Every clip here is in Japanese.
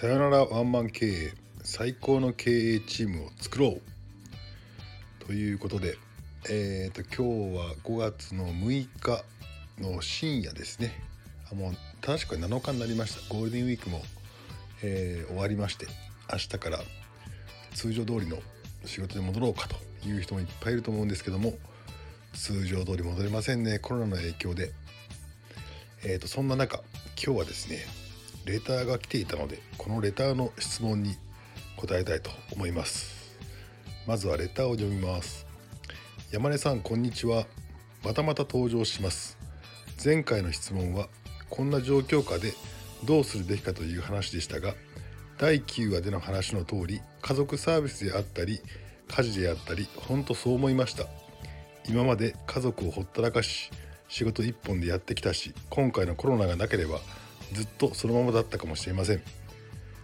さよならワンマン経営最高の経営チームを作ろう。ということで、えーと、今日は5月の6日の深夜ですね。あもう正しく7日になりました。ゴールデンウィークも、えー、終わりまして明日から通常通りの仕事に戻ろうかという人もいっぱいいると思うんですけども通常通り戻れませんね。コロナの影響で。えーとそんな中今日はですねレターが来ていたのでこのレターの質問に答えたいと思います。まずはレターを読みます。山根さんこんにちは。またまた登場します。前回の質問はこんな状況下でどうするべきかという話でしたが第9話での話の通り家族サービスであったり家事であったり本当そう思いました。今まで家族をほったらかし仕事一本でやってきたし今回のコロナがなければずっとそのままだったかもしれません。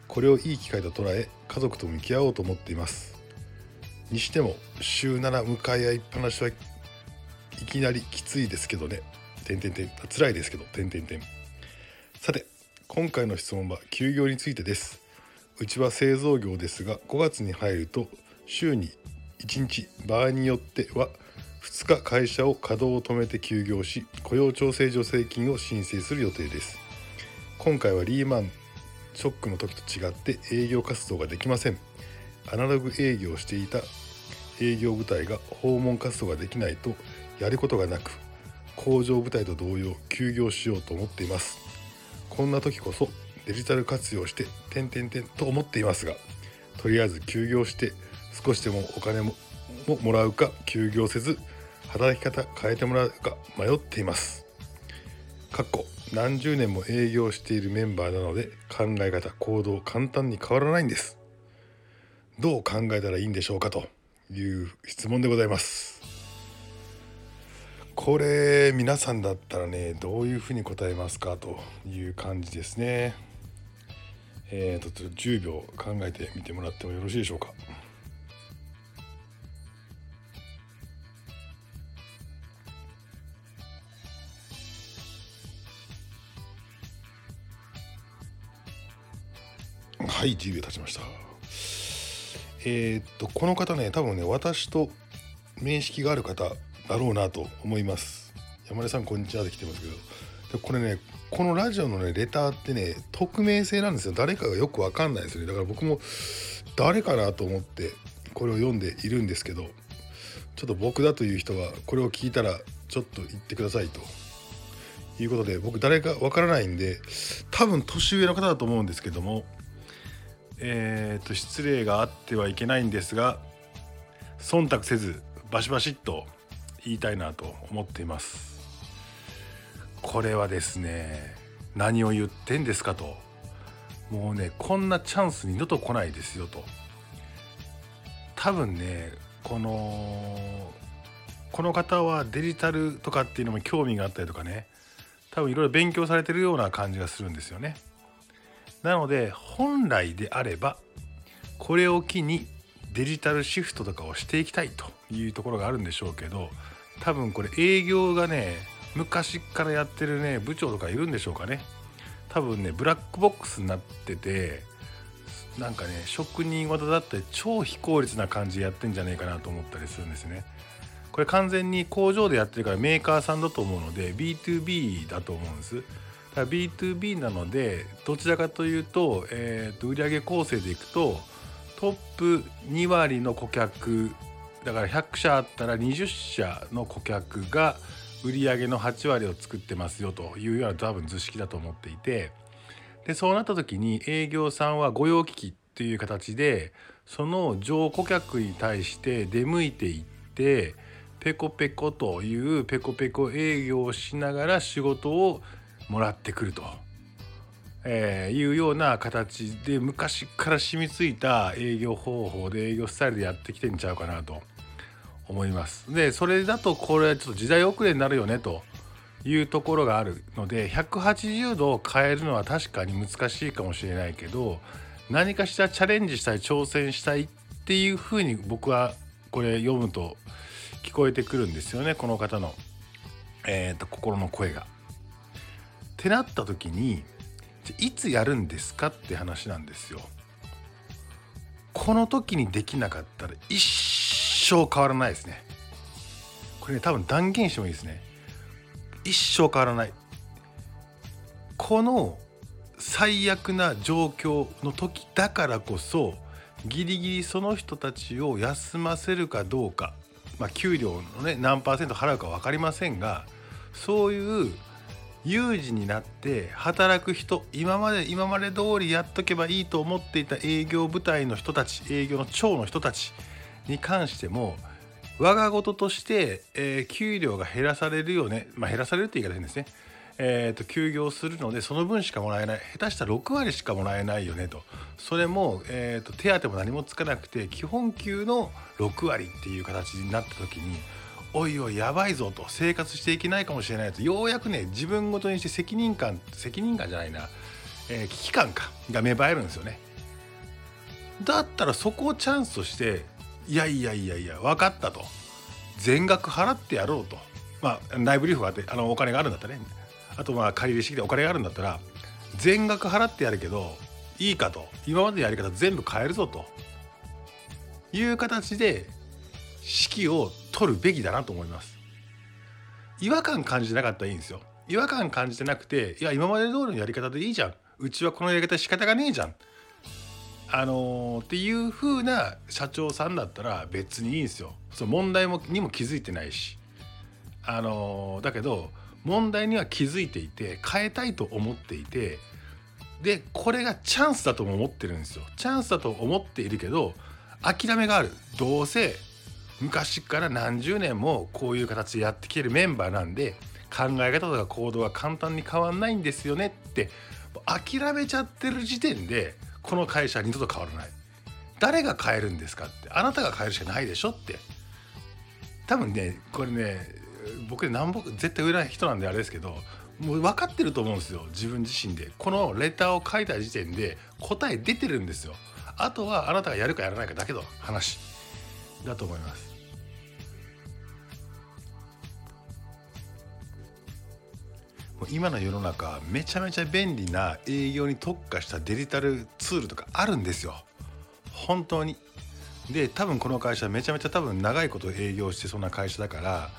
これをいい機会と捉え家族と向き合おうと思っています。にしても週7向かい合いっぱなしはいきなりきついですけどね。点々点辛いですけど。点々点さて今回の質問は休業についてです。うちは製造業ですが5月に入ると週に1日場合によっては2日会社を稼働を止めて休業し雇用調整助成金を申請する予定です。今回はリーマンショックの時と違って営業活動ができません。アナログ営業をしていた営業部隊が訪問活動ができないとやることがなく工場部隊と同様休業しようと思っています。こんな時こそデジタル活用して点々点と思っていますがとりあえず休業して少しでもお金ももらうか休業せず働き方変えてもらうか迷っています。かっこ何十年も営業しているメンバーなので考え方行動簡単に変わらないんです。どう考えたらいいんでしょうかという質問でございます。これ皆さんだったらねどういうふうに答えますかという感じですね。えーと10秒考えてみてもらってもよろしいでしょうか。はい10秒経ちました。えー、っとこの方ね多分ね私と面識がある方だろうなと思います。山根さんこんにちはで来てますけど。これねこのラジオのねレターってね匿名性なんですよ。誰かがよくわかんないですよね。だから僕も誰かなと思ってこれを読んでいるんですけどちょっと僕だという人はこれを聞いたらちょっと言ってくださいと。いうことで僕誰かわからないんで多分年上の方だと思うんですけどもえーと、失礼があってはいけないんですが忖度せずバシバシッと言いたいなと思っています。これはですね何を言ってんですかと。もうねこんなチャンス二度と来ないですよと。多分ねこのこの方はデジタルとかっていうのも興味があったりとかね。多分いろいろ勉強されてるような感じがするんですよね。なので本来であればこれを機にデジタルシフトとかをしていきたいというところがあるんでしょうけど多分これ営業がね昔からやってるね部長とかいるんでしょうかね。多分ねブラックボックスになっててなんかね職人技だったり超非効率な感じでやってんじゃねえかなと思ったりするんですね。これ完全に工場でやってるからメーカーさんだと思うので B2B だと思うんです。B2B なのでどちらかというと,、えー、と売上構成でいくとトップ2割の顧客だから100社あったら20社の顧客が売上の8割を作ってますよというような多分図式だと思っていてでそうなった時に営業さんは御用聞きっていう形でその上顧客に対して出向いていってペコペコというペコペコ営業をしながら仕事をもらってくると、えー、いうような形で昔から染みついた営業方法で営業スタイルでやってきてんちゃうかなと思います。でそれだとこれはちょっと時代遅れになるよねというところがあるので180度を変えるのは確かに難しいかもしれないけど何かしらチャレンジしたい挑戦したいっていうふうに僕はこれ読むと聞こえてくるんですよねこの方の、えーと心の声が。ってなった時にいつやるんですかって話なんですよ。この時にできなかったら一生変わらないですね。これね多分断言してもいいですね。一生変わらない。この最悪な状況の時だからこそギリギリその人たちを休ませるかどうか、まあ、給料のね何パーセント払うか分かりませんがそういう有事になって働く人今まで今まで通りやっとけばいいと思っていた営業部隊の人たち営業の長の人たちに関しても我が事として、えー、給料が減らされるよね、まあ、減らされるって言い方変ですね、えーと、休業するのでその分しかもらえない。下手したら6割しかもらえないよねと。それも、えーと手当も何もつかなくて基本給の6割っていう形になった時においおいやばいぞと生活していけないかもしれないと。ようやくね自分ごとにして責任感責任感じゃないな、えー、危機感かが芽生えるんですよね。だったらそこをチャンスとしていやいやいやいや分かったと。全額払ってやろうと。まあ内部留保があってあのお金があるんだったらね。あとまあ借り入れ式でお金があるんだったら全額払ってやるけどいいかと。今までのやり方全部変えるぞと。いう形で指揮を取るべきだなと思います。違和感感じてなかったらいいんですよ。違和感感じてなくていや今まで通りのやり方でいいじゃん。うちはこのやり方仕方がねえじゃん。あのー、っていう風な社長さんだったら別にいいんですよ。その問題もにも気づいてないし。あのー、だけど問題には気づいていて変えたいと思っていてでこれがチャンスだとも思ってるんですよ。チャンスだと思っているけど諦めがある。どうせ昔から何十年もこういう形でやってきてるメンバーなんで考え方とか行動は簡単に変わんないんですよねって諦めちゃってる時点でこの会社は二度と変わらない。誰が変えるんですかってあなたが変えるしかないでしょって。多分ねこれね僕南北絶対売れない人なんであれですけどもう分かってると思うんですよ自分自身で。このレターを書いた時点で答え出てるんですよ。あとはあなたがやるかやらないかだけの話。だと思います。今の世の中めちゃめちゃ便利な営業に特化したデジタルツールとかあるんですよ。本当に。で多分この会社めちゃめちゃ多分長いこと営業してそうな会社だから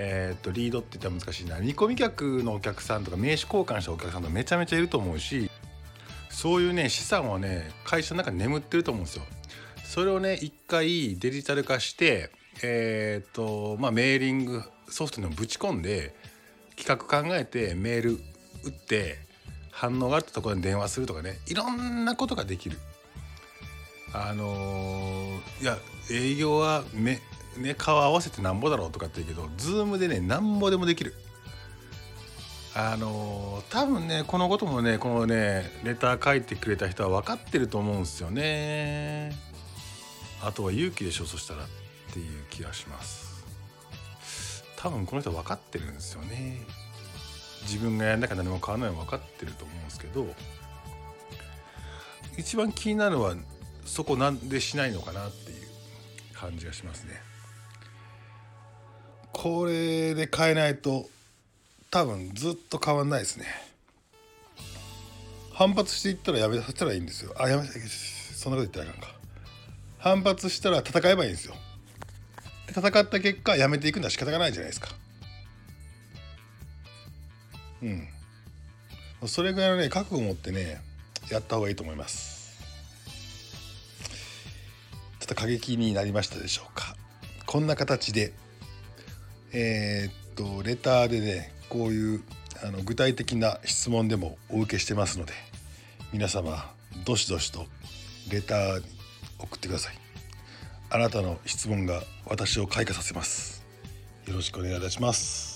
えー、とリードって言ったら難しいな。見込み客のお客さんとか名刺交換したお客さんとかめちゃめちゃいると思うしそういうね資産はね会社の中に眠ってると思うんですよ。それをね一回デジタル化してえっ、とまあメーリングソフトにぶち込んで企画考えてメール打って反応があったところに電話するとかねいろんなことができる。あのー、いや営業はめね顔合わせてなんぼだろうとかって言うけどズームでねなんぼでもできる。あのー、多分ねこのこともねこのねレター書いてくれた人は分かってると思うんですよね。あとは勇気でしょそしたらっていう気がします。多分この人分かってるんですよね。自分がやんなきゃ何も変わらないの分かってると思うんですけど一番気になるのはそこなんでしないのかなっていう感じがしますね。これで変えないと多分ずっと変わんないですね。反発していったらやめさせたらいいんですよ。あやめそんなこと言ったらあかんか。反発したら戦えばいいんですよ。戦った結果やめていくのは仕方がないじゃないですか。うん。それぐらいのね覚悟を持ってねやった方がいいと思います。ちょっと過激になりましたでしょうか。こんな形でえー、っとレターでねこういうあの具体的な質問でもお受けしてますので皆様どしどしとレターに送ってください。あなたの質問が私を開花させます。よろしくお願いいたします。